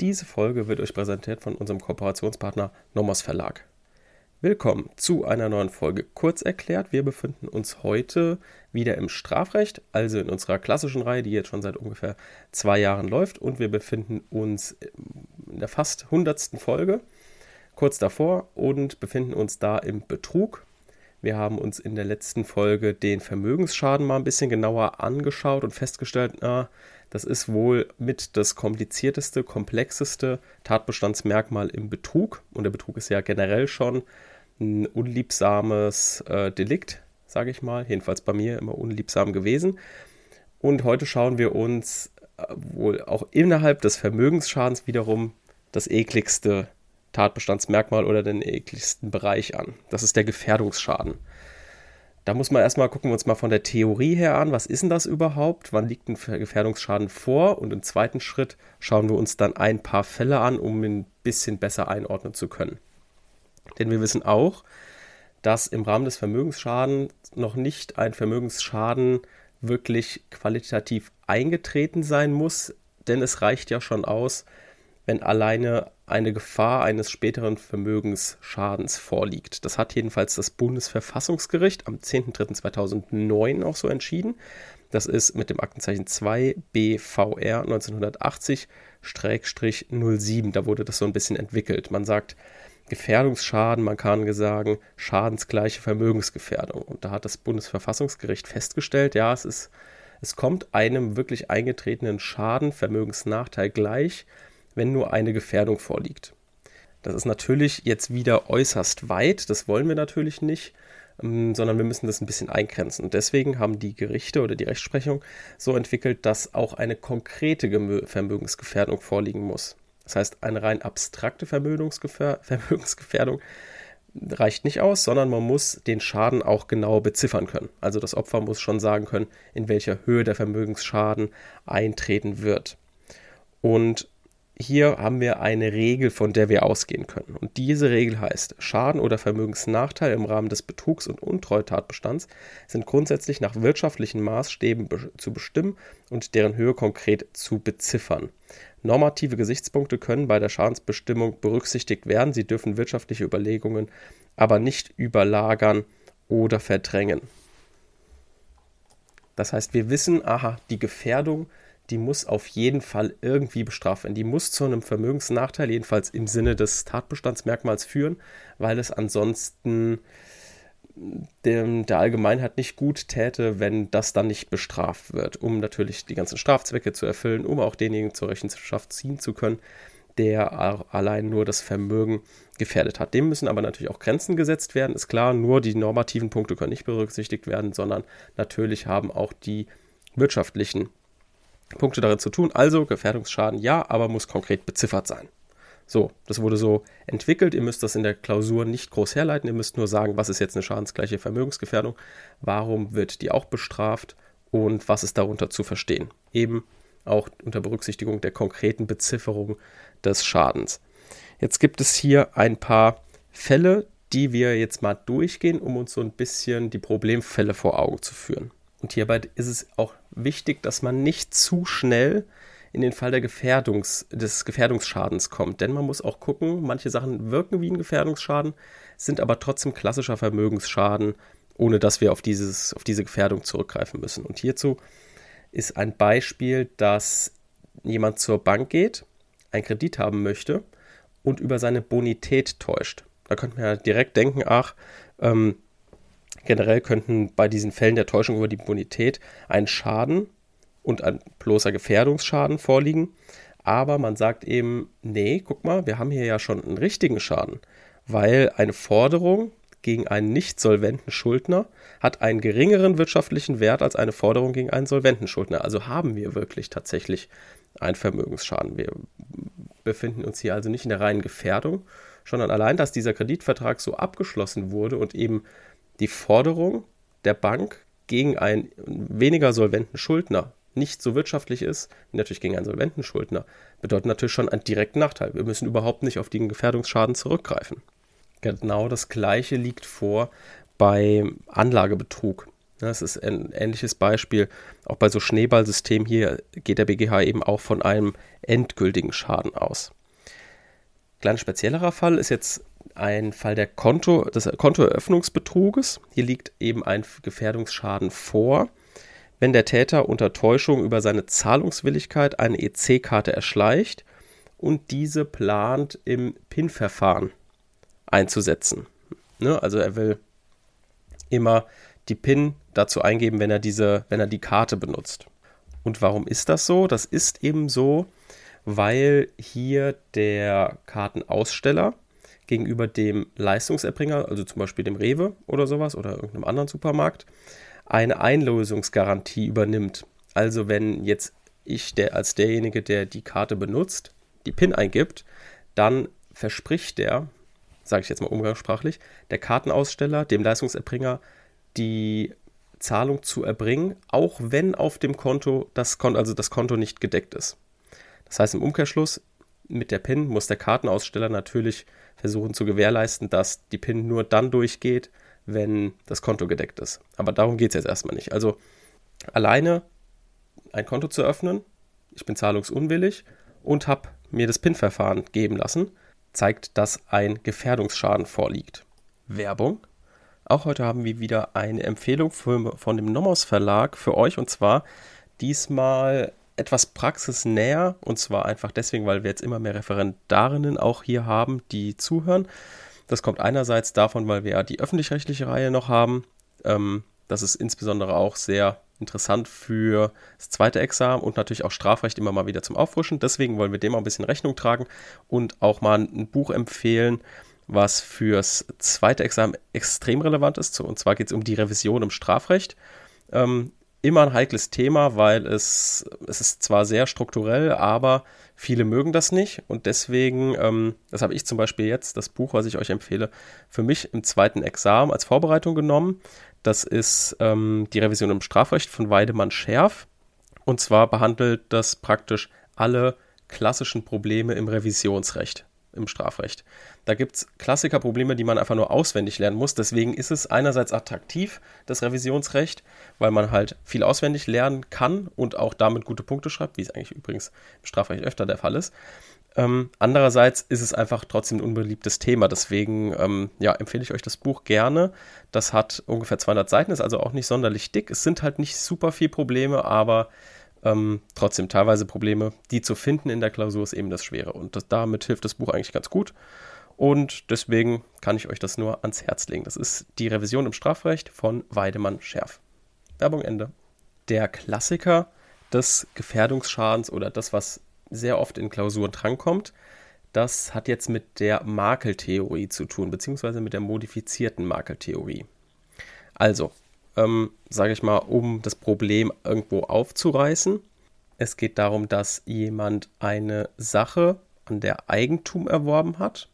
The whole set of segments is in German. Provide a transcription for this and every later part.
Diese Folge wird euch präsentiert von unserem Kooperationspartner Nomos Verlag. Willkommen zu einer neuen Folge Kurz erklärt. Wir befinden uns heute wieder im Strafrecht, also in unserer klassischen Reihe, die jetzt schon seit ungefähr zwei Jahren läuft. Und wir befinden uns in der fast hundertsten Folge, kurz davor, und befinden uns da im Betrug. Wir haben uns in der letzten Folge den Vermögensschaden mal ein bisschen genauer angeschaut und festgestellt, na, das ist wohl mit das komplizierteste, komplexeste Tatbestandsmerkmal im Betrug. Und der Betrug ist ja generell schon ein unliebsames äh, Delikt, sage ich mal. Jedenfalls bei mir immer unliebsam gewesen. Und heute schauen wir uns äh, wohl auch innerhalb des Vermögensschadens wiederum das ekligste Tatbestandsmerkmal oder den ekligsten Bereich an. Das ist der Gefährdungsschaden. Da muss man erstmal gucken wir uns mal von der Theorie her an, was ist denn das überhaupt? Wann liegt ein Gefährdungsschaden vor? Und im zweiten Schritt schauen wir uns dann ein paar Fälle an, um ihn ein bisschen besser einordnen zu können. Denn wir wissen auch, dass im Rahmen des Vermögensschadens noch nicht ein Vermögensschaden wirklich qualitativ eingetreten sein muss, denn es reicht ja schon aus, wenn alleine eine Gefahr eines späteren Vermögensschadens vorliegt. Das hat jedenfalls das Bundesverfassungsgericht am 10.03.2009 auch so entschieden. Das ist mit dem Aktenzeichen 2 BVR 1980-07. Da wurde das so ein bisschen entwickelt. Man sagt Gefährdungsschaden, man kann sagen schadensgleiche Vermögensgefährdung. Und da hat das Bundesverfassungsgericht festgestellt, ja, es ist, es kommt einem wirklich eingetretenen Schaden, Vermögensnachteil gleich, wenn nur eine Gefährdung vorliegt. Das ist natürlich jetzt wieder äußerst weit, das wollen wir natürlich nicht, ähm, sondern wir müssen das ein bisschen eingrenzen. Und deswegen haben die Gerichte oder die Rechtsprechung so entwickelt, dass auch eine konkrete Vermögensgefährdung vorliegen muss. Das heißt, eine rein abstrakte Vermögensgefährdung reicht nicht aus, sondern man muss den Schaden auch genau beziffern können. Also das Opfer muss schon sagen können, in welcher Höhe der Vermögensschaden eintreten wird. Und hier haben wir eine Regel, von der wir ausgehen können. Und diese Regel heißt, Schaden oder Vermögensnachteil im Rahmen des Betrugs- und Untreutatbestands sind grundsätzlich nach wirtschaftlichen Maßstäben be zu bestimmen und deren Höhe konkret zu beziffern. Normative Gesichtspunkte können bei der Schadensbestimmung berücksichtigt werden. Sie dürfen wirtschaftliche Überlegungen aber nicht überlagern oder verdrängen. Das heißt, wir wissen, aha, die Gefährdung die muss auf jeden Fall irgendwie bestraft werden. Die muss zu einem Vermögensnachteil, jedenfalls im Sinne des Tatbestandsmerkmals führen, weil es ansonsten dem, der Allgemeinheit nicht gut täte, wenn das dann nicht bestraft wird, um natürlich die ganzen Strafzwecke zu erfüllen, um auch denjenigen zur Rechenschaft ziehen zu können, der allein nur das Vermögen gefährdet hat. Dem müssen aber natürlich auch Grenzen gesetzt werden, ist klar, nur die normativen Punkte können nicht berücksichtigt werden, sondern natürlich haben auch die wirtschaftlichen Punkte darin zu tun. Also Gefährdungsschaden ja, aber muss konkret beziffert sein. So, das wurde so entwickelt. Ihr müsst das in der Klausur nicht groß herleiten. Ihr müsst nur sagen, was ist jetzt eine schadensgleiche Vermögensgefährdung, warum wird die auch bestraft und was ist darunter zu verstehen. Eben auch unter Berücksichtigung der konkreten Bezifferung des Schadens. Jetzt gibt es hier ein paar Fälle, die wir jetzt mal durchgehen, um uns so ein bisschen die Problemfälle vor Augen zu führen. Und hierbei ist es auch wichtig, dass man nicht zu schnell in den Fall Gefährdungs, des Gefährdungsschadens kommt. Denn man muss auch gucken, manche Sachen wirken wie ein Gefährdungsschaden, sind aber trotzdem klassischer Vermögensschaden, ohne dass wir auf, dieses, auf diese Gefährdung zurückgreifen müssen. Und hierzu ist ein Beispiel, dass jemand zur Bank geht, einen Kredit haben möchte und über seine Bonität täuscht. Da könnte man ja direkt denken, ach, ähm, Generell könnten bei diesen Fällen der Täuschung über die Bonität ein Schaden und ein bloßer Gefährdungsschaden vorliegen. Aber man sagt eben, nee, guck mal, wir haben hier ja schon einen richtigen Schaden, weil eine Forderung gegen einen nicht solventen Schuldner hat einen geringeren wirtschaftlichen Wert als eine Forderung gegen einen solventen Schuldner. Also haben wir wirklich tatsächlich einen Vermögensschaden. Wir befinden uns hier also nicht in der reinen Gefährdung, sondern allein, dass dieser Kreditvertrag so abgeschlossen wurde und eben die Forderung der Bank gegen einen weniger solventen Schuldner nicht so wirtschaftlich ist, wie natürlich gegen einen solventen Schuldner, bedeutet natürlich schon einen direkten Nachteil. Wir müssen überhaupt nicht auf den Gefährdungsschaden zurückgreifen. Genau das Gleiche liegt vor beim Anlagebetrug. Das ist ein ähnliches Beispiel. Auch bei so Schneeballsystemen hier geht der BGH eben auch von einem endgültigen Schaden aus. Kleiner speziellerer Fall ist jetzt ein Fall der Konto, des Kontoeröffnungsbetruges. Hier liegt eben ein Gefährdungsschaden vor, wenn der Täter unter Täuschung über seine Zahlungswilligkeit eine EC-Karte erschleicht und diese plant im PIN-Verfahren einzusetzen. Ne? Also er will immer die PIN dazu eingeben, wenn er diese, wenn er die Karte benutzt. Und warum ist das so? Das ist eben so, weil hier der Kartenaussteller gegenüber dem Leistungserbringer, also zum Beispiel dem Rewe oder sowas oder irgendeinem anderen Supermarkt, eine Einlösungsgarantie übernimmt. Also wenn jetzt ich der, als derjenige, der die Karte benutzt, die PIN eingibt, dann verspricht der, sage ich jetzt mal umgangssprachlich, der Kartenaussteller dem Leistungserbringer die Zahlung zu erbringen, auch wenn auf dem Konto das Konto, also das Konto nicht gedeckt ist. Das heißt im Umkehrschluss, mit der PIN muss der Kartenaussteller natürlich versuchen zu gewährleisten, dass die PIN nur dann durchgeht, wenn das Konto gedeckt ist. Aber darum geht es jetzt erstmal nicht. Also alleine ein Konto zu öffnen, ich bin zahlungsunwillig und habe mir das PIN-Verfahren geben lassen, zeigt, dass ein Gefährdungsschaden vorliegt. Werbung. Auch heute haben wir wieder eine Empfehlung für, von dem Nomos Verlag für euch und zwar diesmal etwas praxisnäher und zwar einfach deswegen, weil wir jetzt immer mehr Referendarinnen auch hier haben, die zuhören. Das kommt einerseits davon, weil wir ja die öffentlich-rechtliche Reihe noch haben. Ähm, das ist insbesondere auch sehr interessant für das zweite Examen und natürlich auch Strafrecht immer mal wieder zum Auffrischen. Deswegen wollen wir dem auch ein bisschen Rechnung tragen und auch mal ein Buch empfehlen, was fürs zweite Examen extrem relevant ist. Und zwar geht es um die Revision im Strafrecht. Ähm, immer ein heikles Thema, weil es, es ist zwar sehr strukturell, aber viele mögen das nicht. Und deswegen, ähm, das habe ich zum Beispiel jetzt, das Buch, was ich euch empfehle, für mich im zweiten Examen als Vorbereitung genommen. Das ist ähm, die Revision im Strafrecht von Weidemann Scherf. Und zwar behandelt das praktisch alle klassischen Probleme im Revisionsrecht im Strafrecht. Da gibt es Klassikerprobleme, die man einfach nur auswendig lernen muss. Deswegen ist es einerseits attraktiv, das Revisionsrecht, weil man halt viel auswendig lernen kann und auch damit gute Punkte schreibt, wie es eigentlich übrigens im Strafrecht öfter der Fall ist. Ähm, andererseits ist es einfach trotzdem ein unbeliebtes Thema. Deswegen ähm, ja, empfehle ich euch das Buch gerne. Das hat ungefähr 200 Seiten, ist also auch nicht sonderlich dick. Es sind halt nicht super viele Probleme, aber ähm, trotzdem teilweise Probleme, die zu finden in der Klausur ist eben das Schwere. Und das, damit hilft das Buch eigentlich ganz gut. Und deswegen kann ich euch das nur ans Herz legen. Das ist die Revision im Strafrecht von Weidemann Scherf. Werbung Ende. Der Klassiker des Gefährdungsschadens oder das, was sehr oft in Klausuren drankommt, das hat jetzt mit der Makeltheorie zu tun, beziehungsweise mit der modifizierten Makeltheorie. Also, ähm, sage ich mal, um das Problem irgendwo aufzureißen. Es geht darum, dass jemand eine Sache, an der Eigentum erworben hat,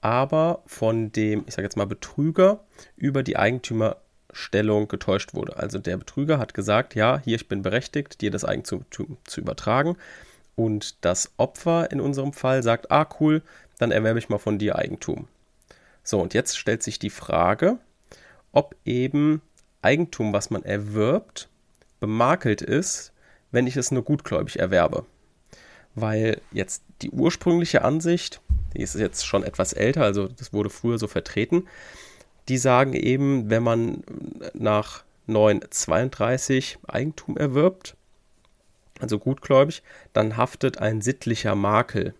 aber von dem, ich sage jetzt mal, Betrüger über die Eigentümerstellung getäuscht wurde. Also der Betrüger hat gesagt, ja, hier, ich bin berechtigt, dir das Eigentum zu übertragen. Und das Opfer in unserem Fall sagt, ah, cool, dann erwerbe ich mal von dir Eigentum. So, und jetzt stellt sich die Frage, ob eben Eigentum, was man erwirbt, bemakelt ist, wenn ich es nur gutgläubig erwerbe. Weil jetzt die ursprüngliche Ansicht, die ist jetzt schon etwas älter, also das wurde früher so vertreten, die sagen eben, wenn man nach 932 Eigentum erwirbt, also gutgläubig, dann haftet ein sittlicher Makel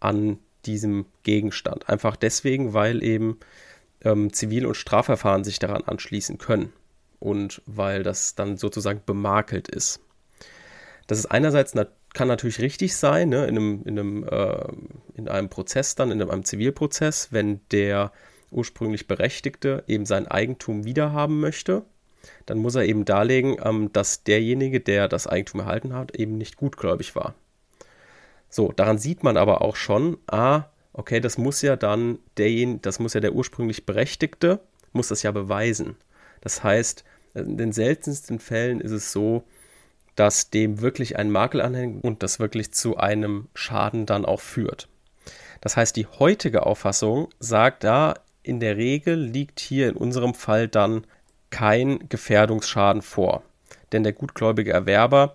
an diesem Gegenstand. Einfach deswegen, weil eben ähm, Zivil- und Strafverfahren sich daran anschließen können und weil das dann sozusagen bemakelt ist. Das ist einerseits kann natürlich richtig sein, ne, in, einem, in, einem, äh, in einem Prozess dann, in einem Zivilprozess, wenn der ursprünglich Berechtigte eben sein Eigentum wiederhaben möchte, dann muss er eben darlegen, ähm, dass derjenige, der das Eigentum erhalten hat, eben nicht gutgläubig war. So, daran sieht man aber auch schon, ah, okay, das muss ja dann derjenige, das muss ja der ursprünglich Berechtigte, muss das ja beweisen. Das heißt, in den seltensten Fällen ist es so, dass dem wirklich ein Makel anhängt und das wirklich zu einem Schaden dann auch führt. Das heißt, die heutige Auffassung sagt da, in der Regel liegt hier in unserem Fall dann kein Gefährdungsschaden vor. Denn der gutgläubige Erwerber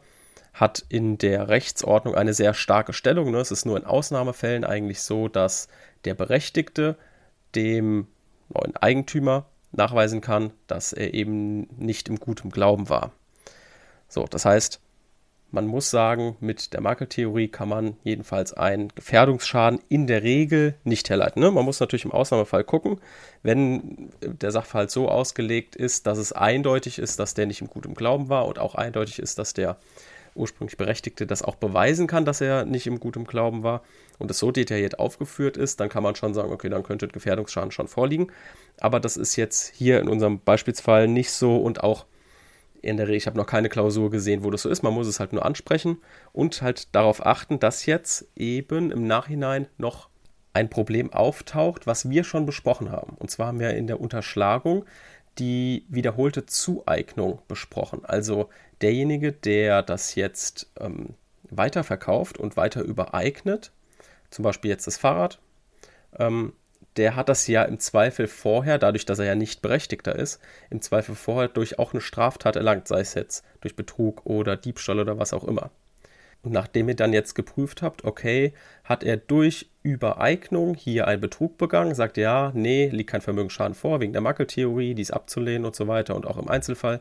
hat in der Rechtsordnung eine sehr starke Stellung. Ne? Es ist nur in Ausnahmefällen eigentlich so, dass der Berechtigte dem neuen Eigentümer nachweisen kann, dass er eben nicht im guten Glauben war. So, das heißt, man muss sagen, mit der Makeltheorie kann man jedenfalls einen Gefährdungsschaden in der Regel nicht herleiten. Ne? Man muss natürlich im Ausnahmefall gucken, wenn der Sachverhalt so ausgelegt ist, dass es eindeutig ist, dass der nicht im guten Glauben war und auch eindeutig ist, dass der ursprünglich Berechtigte das auch beweisen kann, dass er nicht im guten Glauben war und es so detailliert aufgeführt ist, dann kann man schon sagen, okay, dann könnte Gefährdungsschaden schon vorliegen. Aber das ist jetzt hier in unserem Beispielsfall nicht so und auch in der Regel, ich habe noch keine Klausur gesehen, wo das so ist. Man muss es halt nur ansprechen und halt darauf achten, dass jetzt eben im Nachhinein noch ein Problem auftaucht, was wir schon besprochen haben. Und zwar haben wir in der Unterschlagung die wiederholte Zueignung besprochen. Also derjenige, der das jetzt ähm, weiterverkauft und weiter übereignet, zum Beispiel jetzt das Fahrrad, ähm, der hat das ja im Zweifel vorher, dadurch, dass er ja nicht Berechtigter ist, im Zweifel vorher durch auch eine Straftat erlangt, sei es jetzt durch Betrug oder Diebstahl oder was auch immer. Und nachdem ihr dann jetzt geprüft habt, okay, hat er durch Übereignung hier einen Betrug begangen, sagt ja, nee, liegt kein Vermögensschaden vor, wegen der Makeltheorie, die ist abzulehnen und so weiter. Und auch im Einzelfall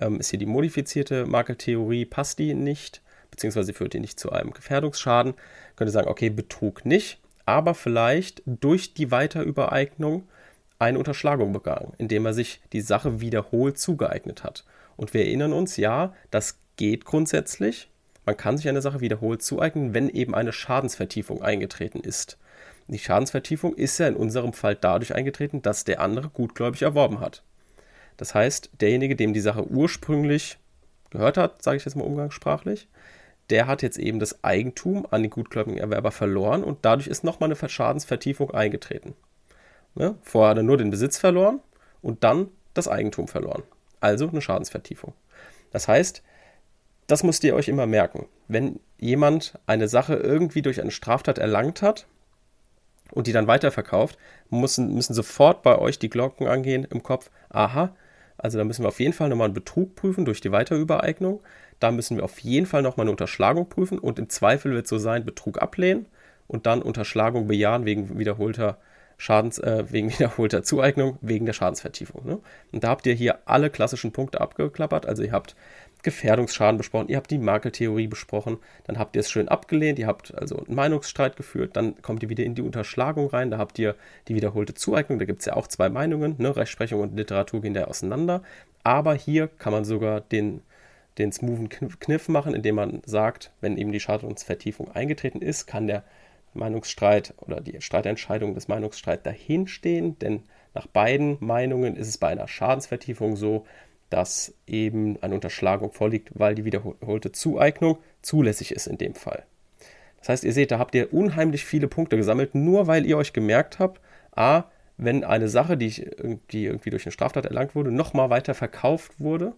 ähm, ist hier die modifizierte Makeltheorie, passt die nicht, beziehungsweise führt die nicht zu einem Gefährdungsschaden. Könnt ihr sagen, okay, Betrug nicht aber vielleicht durch die Weiterübereignung eine Unterschlagung begangen, indem er sich die Sache wiederholt zugeeignet hat. Und wir erinnern uns, ja, das geht grundsätzlich. Man kann sich eine Sache wiederholt zueignen, wenn eben eine Schadensvertiefung eingetreten ist. Die Schadensvertiefung ist ja in unserem Fall dadurch eingetreten, dass der andere gutgläubig erworben hat. Das heißt, derjenige, dem die Sache ursprünglich gehört hat, sage ich jetzt mal umgangssprachlich, der hat jetzt eben das Eigentum an den gutgläubigen Erwerber verloren und dadurch ist nochmal eine Schadensvertiefung eingetreten. Ne? Vorher hat er nur den Besitz verloren und dann das Eigentum verloren. Also eine Schadensvertiefung. Das heißt, das müsst ihr euch immer merken. Wenn jemand eine Sache irgendwie durch eine Straftat erlangt hat und die dann weiterverkauft, müssen, müssen sofort bei euch die Glocken angehen im Kopf. Aha, also da müssen wir auf jeden Fall nochmal einen Betrug prüfen durch die Weiterübereignung. Da müssen wir auf jeden Fall nochmal eine Unterschlagung prüfen und im Zweifel wird es so sein, Betrug ablehnen und dann Unterschlagung bejahen wegen wiederholter Schadens, äh, wegen wiederholter Zueignung, wegen der Schadensvertiefung. Ne? Und da habt ihr hier alle klassischen Punkte abgeklappert. Also ihr habt Gefährdungsschaden besprochen, ihr habt die Makeltheorie besprochen, dann habt ihr es schön abgelehnt, ihr habt also einen Meinungsstreit geführt, dann kommt ihr wieder in die Unterschlagung rein, da habt ihr die wiederholte Zueignung, da gibt es ja auch zwei Meinungen, ne? Rechtsprechung und Literatur gehen da auseinander, aber hier kann man sogar den den smoothen Kniff machen, indem man sagt, wenn eben die Schadensvertiefung eingetreten ist, kann der Meinungsstreit oder die Streitentscheidung des Meinungsstreits dahinstehen, denn nach beiden Meinungen ist es bei einer Schadensvertiefung so, dass eben eine Unterschlagung vorliegt, weil die wiederholte Zueignung zulässig ist in dem Fall. Das heißt, ihr seht, da habt ihr unheimlich viele Punkte gesammelt, nur weil ihr euch gemerkt habt, a, wenn eine Sache, die, ich, die irgendwie durch eine Straftat erlangt wurde, nochmal weiter verkauft wurde,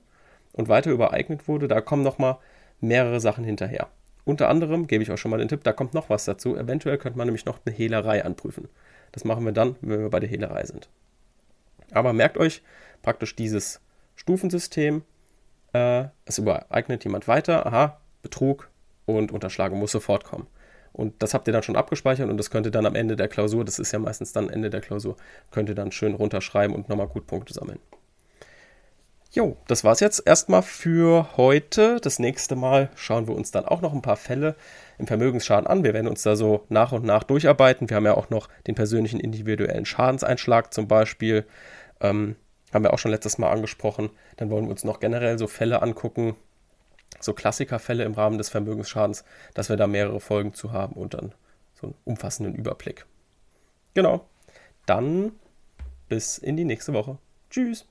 und weiter übereignet wurde, da kommen nochmal mehrere Sachen hinterher. Unter anderem gebe ich euch schon mal den Tipp, da kommt noch was dazu. Eventuell könnte man nämlich noch eine Hehlerei anprüfen. Das machen wir dann, wenn wir bei der Hehlerei sind. Aber merkt euch praktisch dieses Stufensystem. Äh, es übereignet jemand weiter. Aha, Betrug und Unterschlagung muss sofort kommen. Und das habt ihr dann schon abgespeichert und das könnt ihr dann am Ende der Klausur, das ist ja meistens dann Ende der Klausur, könnt ihr dann schön runterschreiben und nochmal gut Punkte sammeln. Jo, das war's jetzt erstmal für heute. Das nächste Mal schauen wir uns dann auch noch ein paar Fälle im Vermögensschaden an. Wir werden uns da so nach und nach durcharbeiten. Wir haben ja auch noch den persönlichen individuellen Schadenseinschlag zum Beispiel. Ähm, haben wir auch schon letztes Mal angesprochen. Dann wollen wir uns noch generell so Fälle angucken, so Klassikerfälle im Rahmen des Vermögensschadens, dass wir da mehrere Folgen zu haben und dann so einen umfassenden Überblick. Genau. Dann bis in die nächste Woche. Tschüss.